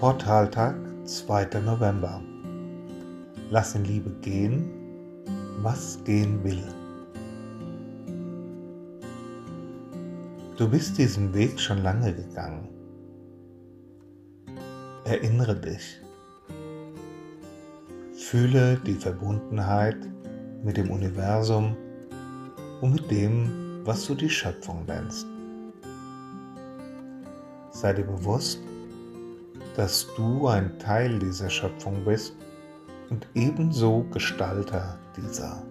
Portaltag, 2. November. Lass in Liebe gehen, was gehen will. Du bist diesen Weg schon lange gegangen. Erinnere dich. Fühle die Verbundenheit mit dem Universum und mit dem, was du die Schöpfung nennst. Sei dir bewusst, dass du ein Teil dieser Schöpfung bist und ebenso Gestalter dieser.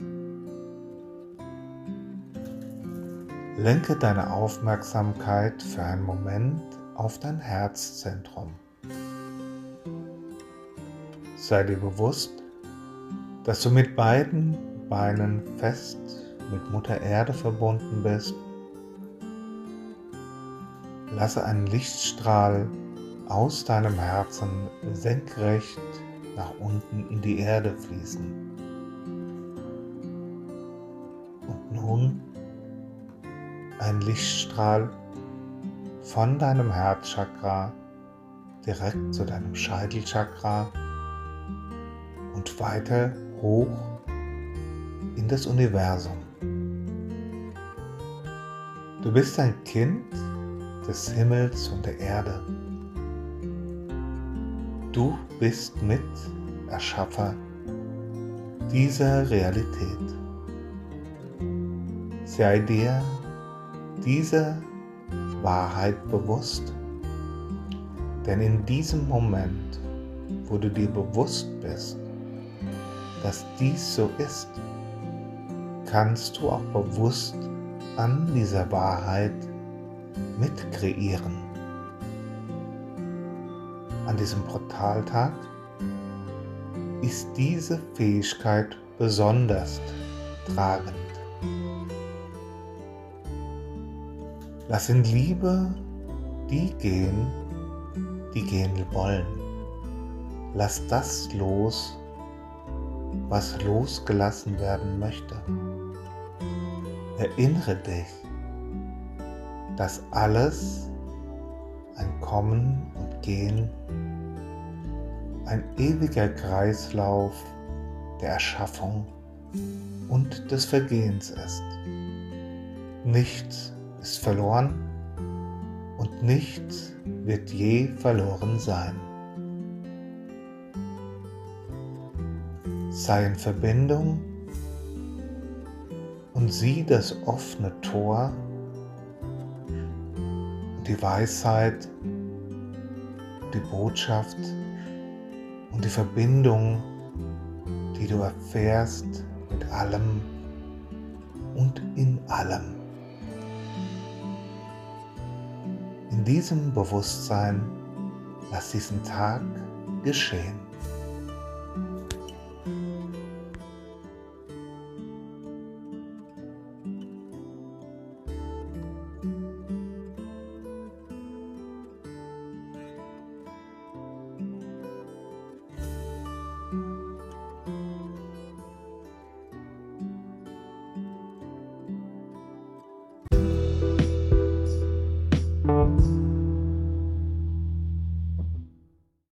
Lenke deine Aufmerksamkeit für einen Moment auf dein Herzzentrum. Sei dir bewusst, dass du mit beiden Beinen fest mit Mutter Erde verbunden bist. Lasse einen Lichtstrahl aus deinem Herzen senkrecht nach unten in die Erde fließen. Und nun ein Lichtstrahl von deinem Herzchakra direkt zu deinem Scheitelchakra und weiter hoch in das Universum. Du bist ein Kind des Himmels und der Erde. Du bist mit Erschaffer dieser Realität. Sei dir dieser Wahrheit bewusst, denn in diesem Moment, wo du dir bewusst bist, dass dies so ist, kannst du auch bewusst an dieser Wahrheit mitkreieren an diesem Portaltag ist diese Fähigkeit besonders tragend. Lass in Liebe die gehen, die gehen wollen. Lass das los, was losgelassen werden möchte. Erinnere dich, dass alles ein Kommen Gehen, ein ewiger Kreislauf der Erschaffung und des Vergehens ist. Nichts ist verloren und nichts wird je verloren sein. Sei in Verbindung und sieh das offene Tor die Weisheit, die Botschaft und die Verbindung, die du erfährst mit allem und in allem. In diesem Bewusstsein lass diesen Tag geschehen.